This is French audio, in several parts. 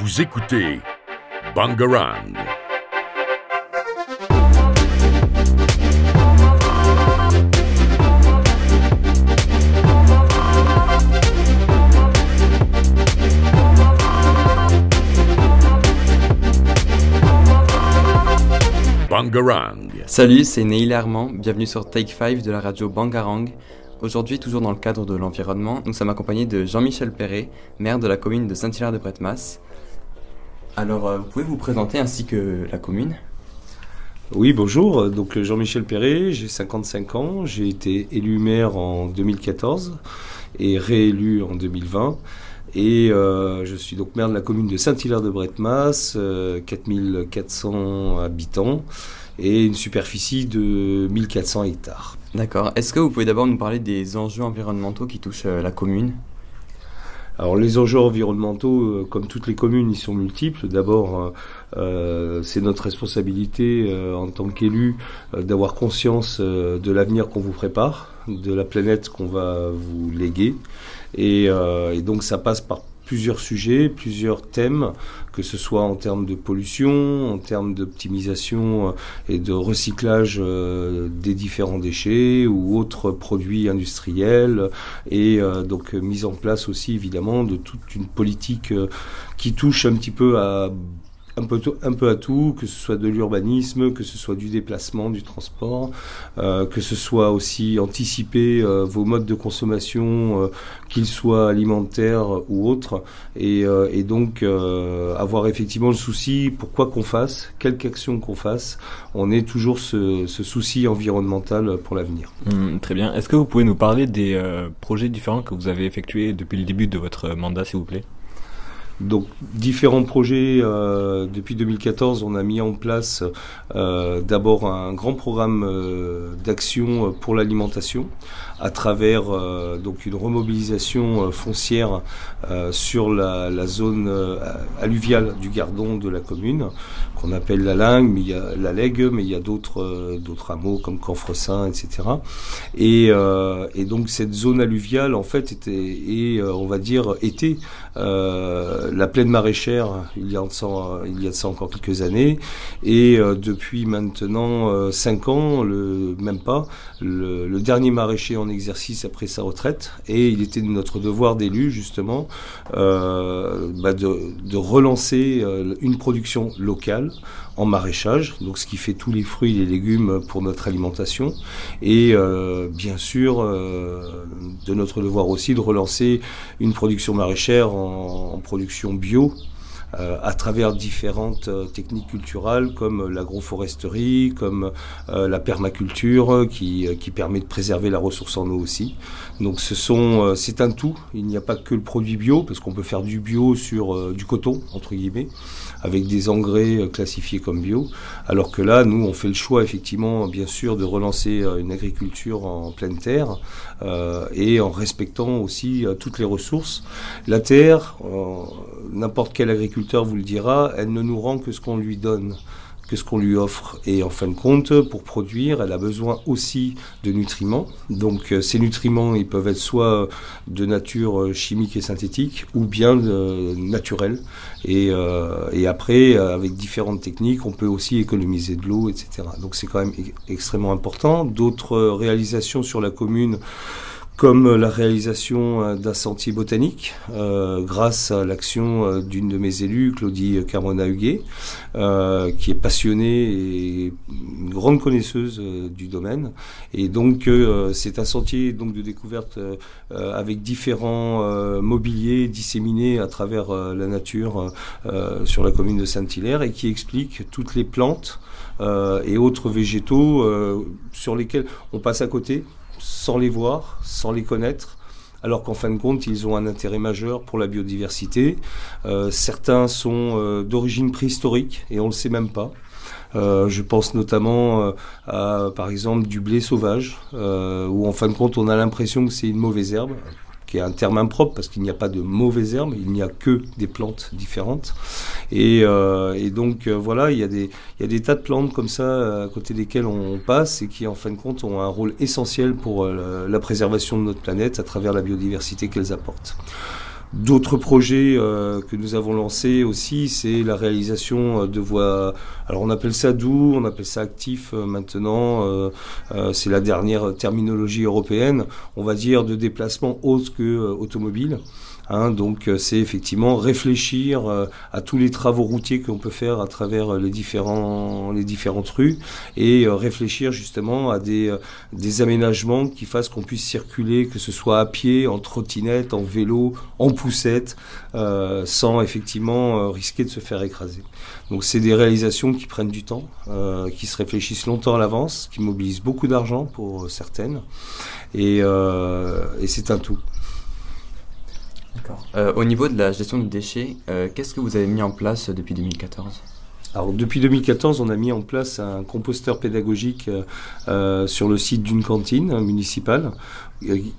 Vous écoutez Bangarang. Bangarang. Salut, c'est Neil Armand, bienvenue sur Take 5 de la radio Bangarang. Aujourd'hui, toujours dans le cadre de l'environnement, nous sommes accompagnés de Jean-Michel Perret, maire de la commune de Saint-Hilaire-de-Bretmas. Alors, euh, vous pouvez vous présenter ainsi que la commune Oui, bonjour. Donc Jean-Michel Perret, j'ai 55 ans, j'ai été élu maire en 2014 et réélu en 2020. Et euh, je suis donc maire de la commune de Saint-Hilaire-de-Bretmas, euh, 4400 habitants et une superficie de 1400 hectares. D'accord. Est-ce que vous pouvez d'abord nous parler des enjeux environnementaux qui touchent euh, la commune? Alors les enjeux environnementaux, euh, comme toutes les communes, ils sont multiples. D'abord, euh, euh, c'est notre responsabilité en tant qu'élu d'avoir conscience de l'avenir qu'on vous prépare, de la planète qu'on va vous léguer. Et donc ça passe par plusieurs sujets, plusieurs thèmes, que ce soit en termes de pollution, en termes d'optimisation euh, et de recyclage euh, des différents déchets ou autres produits industriels, et euh, donc mise en place aussi évidemment de toute une politique qui touche un petit peu à un peu, à tout, que ce soit de l'urbanisme, que ce soit du déplacement, du transport, euh, que ce soit aussi anticiper euh, vos modes de consommation, euh, qu'ils soient alimentaires ou autres, et, donc avoir effectivement le souci, pour quoi qu'on fasse, quelque action qu'on fasse, on ait toujours ce, souci environnemental pour l'avenir. Hum, très bien. Est-ce que vous pouvez nous parler des projets différents que vous avez effectués depuis le début de votre mandat, s'il vous plaît? Donc différents projets. euh, depuis 2014, on a mis en place euh, d'abord un grand programme euh, d'action pour l'alimentation à travers euh, donc une remobilisation euh, foncière euh, sur la, la zone alluviale du Gardon de la commune qu'on appelle la Lingue, mais il y a la Lègue, mais il y a d'autres d'autres hameaux comme Canfressin, etc. Et, et donc cette zone alluviale en fait était et on va dire était la plaine maraîchère il y a de ça, il y a de ça encore quelques années et depuis maintenant euh, cinq ans le même pas le, le dernier maraîcher en exercice après sa retraite. Et il était de notre devoir d'élu justement euh, bah, de, relancer euh, une production locale en maraîchage, donc ce qui fait tous les fruits et les légumes pour notre alimentation, et euh, bien sûr de notre devoir aussi de relancer une production maraîchère en production bio. Euh, à travers différentes euh, techniques culturelles comme l'agroforesterie, comme euh, la permaculture euh, qui, euh, qui permet de préserver la ressource en eau aussi. Donc ce sont, euh, c'est un tout. Il n'y a pas que le produit bio parce qu'on peut faire du bio sur euh, du coton entre guillemets avec des engrais euh, classifiés comme bio. Alors que là, nous, on fait le choix effectivement, bien sûr, de relancer euh, une agriculture en pleine terre euh, et en respectant aussi euh, toutes les ressources. La terre, euh, n'importe quel agriculteur vous le dira, elle ne nous rend que ce qu'on lui donne que ce qu'on lui offre. Et en fin de compte, pour produire, elle a besoin aussi de nutriments. Donc euh, ces nutriments, ils peuvent être soit de nature euh, chimique et synthétique, ou bien euh, naturels. Et, après, avec différentes techniques, on peut aussi économiser de l'eau, etc. Donc c'est quand même e- extrêmement important. D'autres réalisations sur la commune comme la réalisation euh, d'un sentier botanique, euh, grâce à l'action euh, d'une de mes élus, Claudie Carmona-Huguet, euh, qui est passionnée et une grande connaisseuse euh, du domaine. Et donc, euh, c'est un sentier donc de découverte euh, euh, avec différents euh, mobiliers disséminés à travers euh, la nature euh, sur la commune de Saint-Hilaire et qui explique toutes les plantes euh, et autres végétaux euh, sur lesquels on passe à côté sans les voir, sans les connaître, alors qu'en fin de compte, ils ont un intérêt majeur pour la biodiversité. Euh, certains sont euh, d'origine préhistorique et on ne le sait même pas. Euh, je pense notamment euh, à, par exemple, du blé sauvage, euh, où en fin de compte, on a l'impression que c'est une mauvaise herbe, qui est un terme impropre parce qu'il n'y a pas de mauvaises herbes, il n'y a que des plantes différentes. Et, euh, donc euh, voilà, il y, a des, tas de plantes comme ça euh, à côté desquelles on passe et qui en fin de compte ont un rôle essentiel pour la préservation de notre planète à travers la biodiversité qu'elles apportent. D'autres projets euh, que nous avons lancés aussi, c'est la réalisation de voies. Alors on appelle ça doux, on appelle ça actif maintenant. c'est la dernière terminologie européenne, on va dire de déplacement autre que automobile. Hein, donc euh, c'est effectivement réfléchir euh, à tous les travaux routiers qu'on peut faire à travers les différents les différentes rues et euh, réfléchir justement à des des aménagements qui fassent qu'on puisse circuler que ce soit à pied, en trottinette, en vélo, en poussette sans effectivement risquer de se faire écraser. Donc c'est des réalisations qui prennent du temps, qui se réfléchissent longtemps à l'avance, qui mobilisent beaucoup d'argent pour certaines et, et c'est un tout. Euh, au niveau de la gestion des déchets, euh, qu'est-ce que vous avez mis en place depuis 2014 alors depuis 2014, on a mis en place un composteur pédagogique euh, sur le site d'une cantine municipale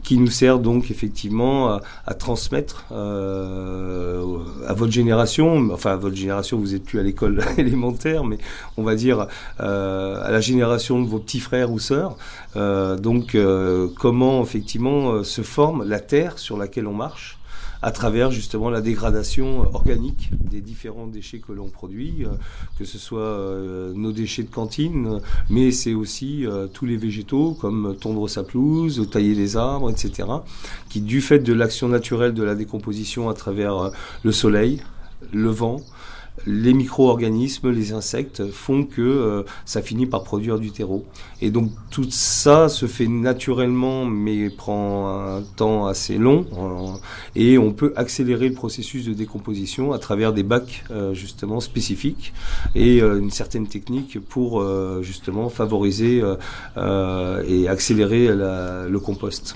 qui nous sert donc effectivement à, transmettre à votre génération, enfin à votre génération, vous n'êtes plus à l'école élémentaire, mais on va dire à la génération de vos petits frères ou sœurs, donc comment effectivement se forme la terre sur laquelle on marche à travers justement la dégradation organique des différents déchets que l'on produit, euh, que ce soit euh, nos déchets de cantine, mais c'est aussi euh, tous les végétaux comme tondre sa pelouse, tailler les arbres, etc., qui du fait de l'action naturelle de la décomposition à travers le soleil, le vent, les micro-organismes, les insectes font que euh, ça finit par produire du terreau. Et donc tout ça se fait naturellement, mais prend un temps assez long. Euh, et on peut accélérer le processus de décomposition à travers des bacs euh, justement spécifiques et une certaine technique pour justement favoriser et accélérer le compost.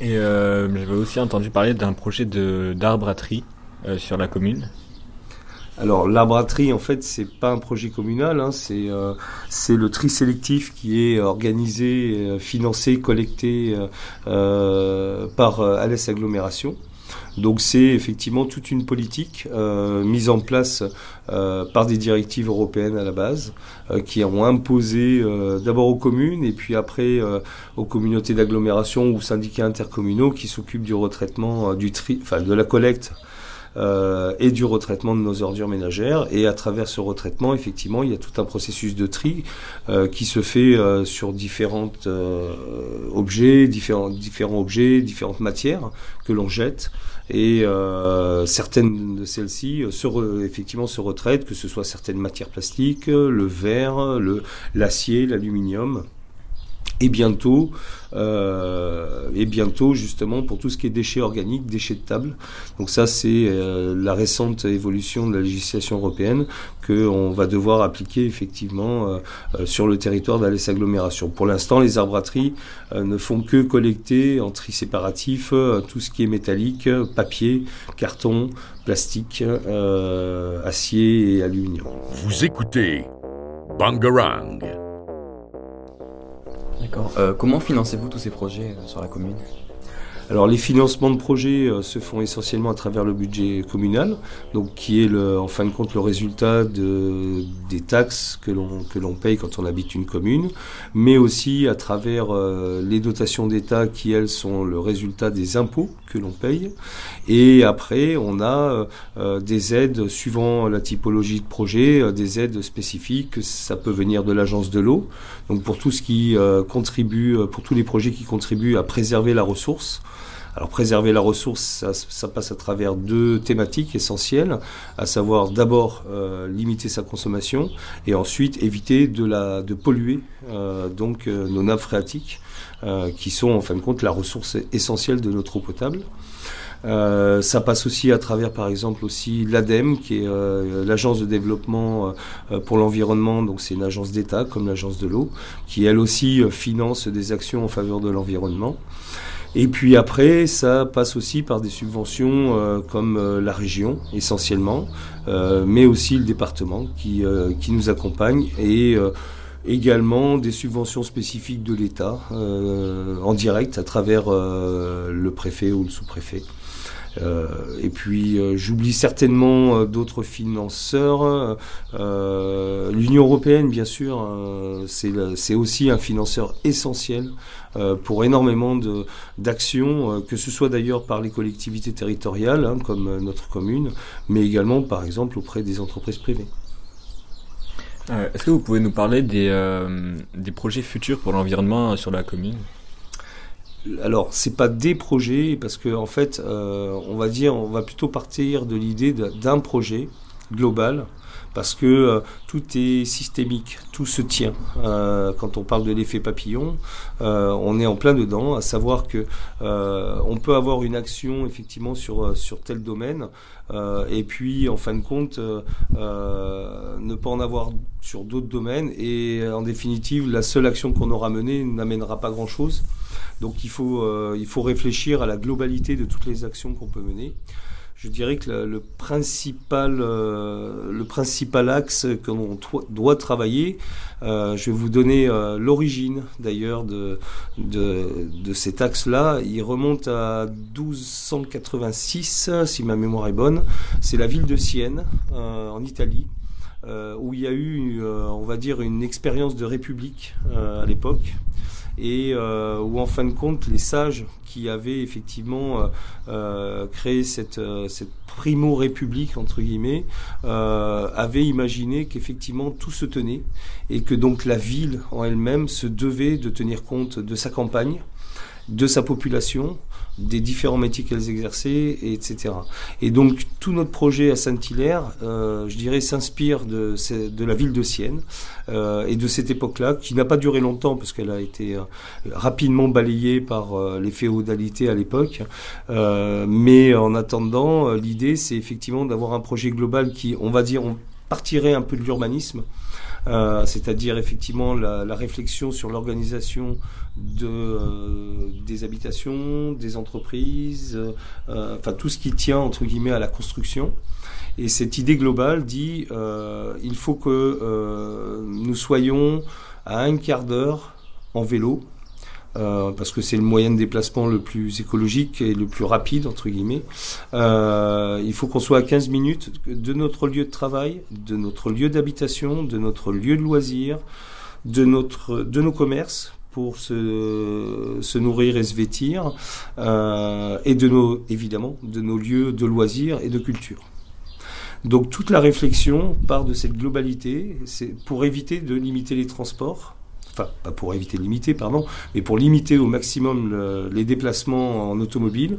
Et j'avais aussi entendu parler d'un projet d'arbre à sur la commune. Alors l'arbraterie, en fait, c'est pas un projet communal, hein, c'est euh, c'est le tri sélectif qui est organisé, euh, financé, collecté euh, par Alès Agglomération. Donc c'est effectivement toute une politique mise en place par des directives européennes à la base, qui ont imposé d'abord aux communes et puis après aux communautés d'agglomération ou syndicats intercommunaux qui s'occupent du retraitement, du tri, enfin de la collecte euh, et du retraitement de nos ordures ménagères. Et à travers ce retraitement, effectivement, il y a tout un processus de tri euh, qui se fait euh, sur différents objets, différents, différents objets, différentes matières que l'on jette. Et certaines de celles-ci se effectivement se retraitent, que ce soit certaines matières plastiques, le verre, l'acier, l'aluminium et bientôt, euh, et bientôt justement pour tout ce qui est déchets organiques, déchets de table. Donc ça c'est euh, la récente évolution de la législation européenne qu'on va devoir appliquer effectivement euh, sur le territoire d'Alès Agglomération. Pour l'instant, les arbrateries ne font que collecter en tri séparatif tout ce qui est métallique, papier, carton, plastique, acier et aluminium. Vous écoutez Bangarang. Euh, comment financez-vous tous ces projets euh, sur la commune? Alors les financements de projets euh, se font essentiellement à travers le budget communal, donc qui est en fin de compte le résultat de, des taxes que l'on que l'on paye quand on habite une commune, mais aussi à travers euh, les dotations d'État qui elles sont le résultat des impôts que l'on paye. Et après on a euh, des aides suivant la typologie de projet, des aides spécifiques. Ça peut venir de l'agence de l'eau, donc pour tout ce qui contribue, pour tous les projets qui contribuent à préserver la ressource. Alors préserver la ressource, ça, passe à travers deux thématiques essentielles, à savoir d'abord euh, limiter sa consommation et ensuite éviter de, la, polluer euh, donc euh, nos nappes phréatiques, qui sont en fin de compte la ressource essentielle de notre eau potable. ça passe aussi à travers, par exemple, aussi l'ADEME, qui est l'agence de développement pour l'environnement. Donc, c'est une agence d'État, comme l'agence de l'eau, qui elle aussi finance des actions en faveur de l'environnement. Et puis après, ça passe aussi par des subventions euh, comme euh, la région essentiellement, euh, mais aussi le département qui, qui nous accompagne. Et également des subventions spécifiques de l'État en direct à travers le préfet ou le sous-préfet. Euh, et puis euh, j'oublie certainement euh, d'autres financeurs. L'Union européenne, bien sûr, c'est aussi un financeur essentiel pour énormément d'actions, que ce soit d'ailleurs par les collectivités territoriales, hein, comme notre commune, mais également par exemple auprès des entreprises privées. Est-ce que vous pouvez nous parler des, des projets futurs pour l'environnement sur la commune? Alors, c'est pas des projets parce que en fait, euh, on va dire, on va plutôt partir de l'idée d'un projet global parce que euh, tout est systémique, tout se tient. Euh, quand on parle de l'effet papillon, on est en plein dedans, à savoir que on peut avoir une action effectivement sur sur tel domaine, et puis en fin de compte ne pas en avoir sur d'autres domaines, et en définitive, la seule action qu'on aura menée n'amènera pas grand chose. Donc il faut, euh, il faut réfléchir à la globalité de toutes les actions qu'on peut mener. Je dirais que le, principal, euh, le principal axe que l'on doit travailler, euh, je vais vous donner l'origine d'ailleurs de, de, de, cet axe-là. Il remonte à 1286, si ma mémoire est bonne. C'est la ville de Sienne, en Italie. où il y a eu, on va dire, une expérience de république à l'époque, et euh, où en fin de compte les sages qui avaient effectivement euh, euh, créé cette, cette primo-république entre guillemets avaient imaginé qu'effectivement tout se tenait et que donc la ville en elle-même se devait de tenir compte de sa campagne de sa population, des différents métiers qu'elles exerçaient, etc. Et donc tout notre projet à Saint-Hilaire, euh, je dirais, s'inspire de, de, la ville de Sienne euh, et de cette époque-là, qui n'a pas duré longtemps parce qu'elle a été euh, rapidement balayée par euh, les féodalités à l'époque. Euh, mais en attendant, l'idée, c'est effectivement d'avoir un projet global qui, on va dire, on partirait un peu de l'urbanisme. Euh, c'est-à-dire effectivement la, la, réflexion sur l'organisation de, euh, des habitations, des entreprises, euh, enfin tout ce qui tient entre guillemets à la construction. Et cette idée globale dit il faut que nous soyons à un quart d'heure en vélo euh, parce que c'est le moyen de déplacement le plus écologique et le plus rapide, entre guillemets. Euh, il faut qu'on soit à 15 minutes de notre lieu de travail, de notre lieu d'habitation, de notre lieu de loisir, de, notre, de nos commerces pour se, se nourrir et se vêtir, euh, et de nos, évidemment, de nos lieux de loisirs et de culture. Donc toute la réflexion part de cette globalité, pour éviter de limiter les transports, enfin pas pour éviter de limiter, pardon, mais pour limiter au maximum les déplacements en automobile.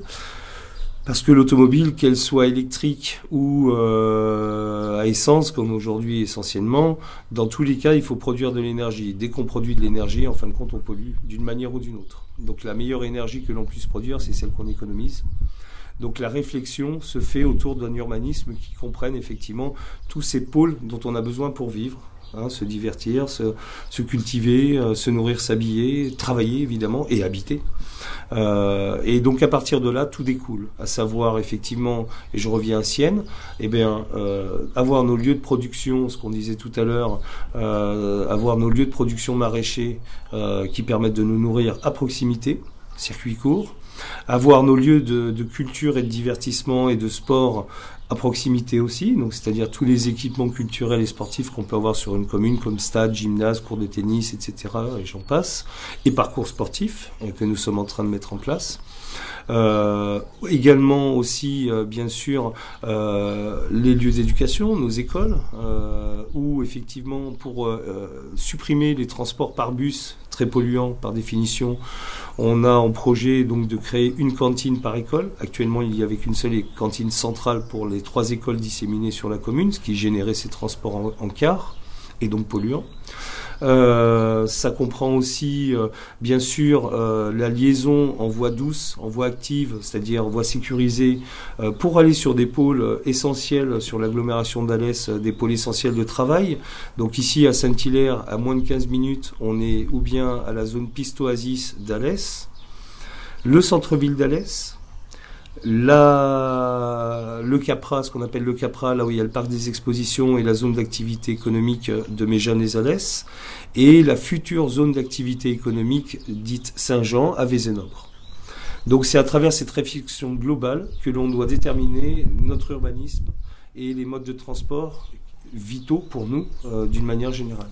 Parce que l'automobile, qu'elle soit électrique ou euh, à essence, comme aujourd'hui essentiellement, dans tous les cas, il faut produire de l'énergie. Dès qu'on produit de l'énergie, en fin de compte, on pollue d'une manière ou d'une autre. Donc la meilleure énergie que l'on puisse produire, c'est celle qu'on économise. Donc la réflexion se fait autour d'un urbanisme qui comprenne effectivement tous ces pôles dont on a besoin pour vivre, Hein, se divertir, se, cultiver, euh, se nourrir, s'habiller, travailler évidemment et habiter. Euh, et donc à partir de là, tout découle, à savoir effectivement, et je reviens à Sienne, eh euh, avoir nos lieux de production, ce qu'on disait tout à l'heure, avoir nos lieux de production maraîchers qui permettent de nous nourrir à proximité, circuit court, avoir nos lieux de, culture et de divertissement et de sport à proximité aussi, donc c'est-à-dire tous les équipements culturels et sportifs qu'on peut avoir sur une commune comme stade, gymnase, cours de tennis, etc. et j'en passe, et parcours sportifs que nous sommes en train de mettre en place. Euh, également aussi, euh, bien sûr, euh, les lieux d'éducation, nos écoles, euh, où effectivement, pour euh, supprimer les transports par bus très polluants par définition, on a en projet donc de créer une cantine par école. Actuellement, il y avait qu'une seule cantine centrale pour les trois écoles disséminées sur la commune, ce qui générait ces transports en, en car et donc polluants. Euh, ça comprend aussi, euh, bien sûr, euh, la liaison en voie douce, en voie active, c'est-à-dire en voie sécurisée, pour aller sur des pôles essentiels sur l'agglomération d'Alès, des pôles essentiels de travail. Donc ici, à Saint-Hilaire, à moins de 15 minutes, on est ou bien à la zone Pistoasis d'Alès, le centre-ville d'Alès, la le Capra, ce qu'on appelle le Capra, là où il y a le parc des expositions et la zone d'activité économique de Méjeanne et Alès, et la future zone d'activité économique dite Saint-Jean à Vézénobre. Donc c'est à travers cette réflexion globale que l'on doit déterminer notre urbanisme et les modes de transport vitaux pour nous euh, d'une manière générale.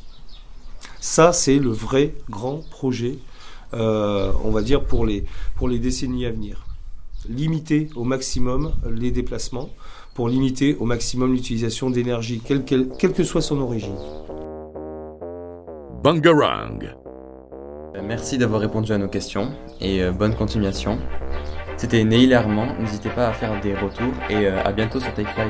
Ça, c'est le vrai grand projet, euh, on va dire, pour les, pour les décennies à venir. Limiter au maximum les déplacements pour limiter au maximum l'utilisation d'énergie, quelle, quelle, quelle que soit son origine. Bangarang. Euh, Merci d'avoir répondu à nos questions et euh, bonne continuation. C'était Neil Herman, n'hésitez pas à faire des retours et euh, à bientôt sur Take 5.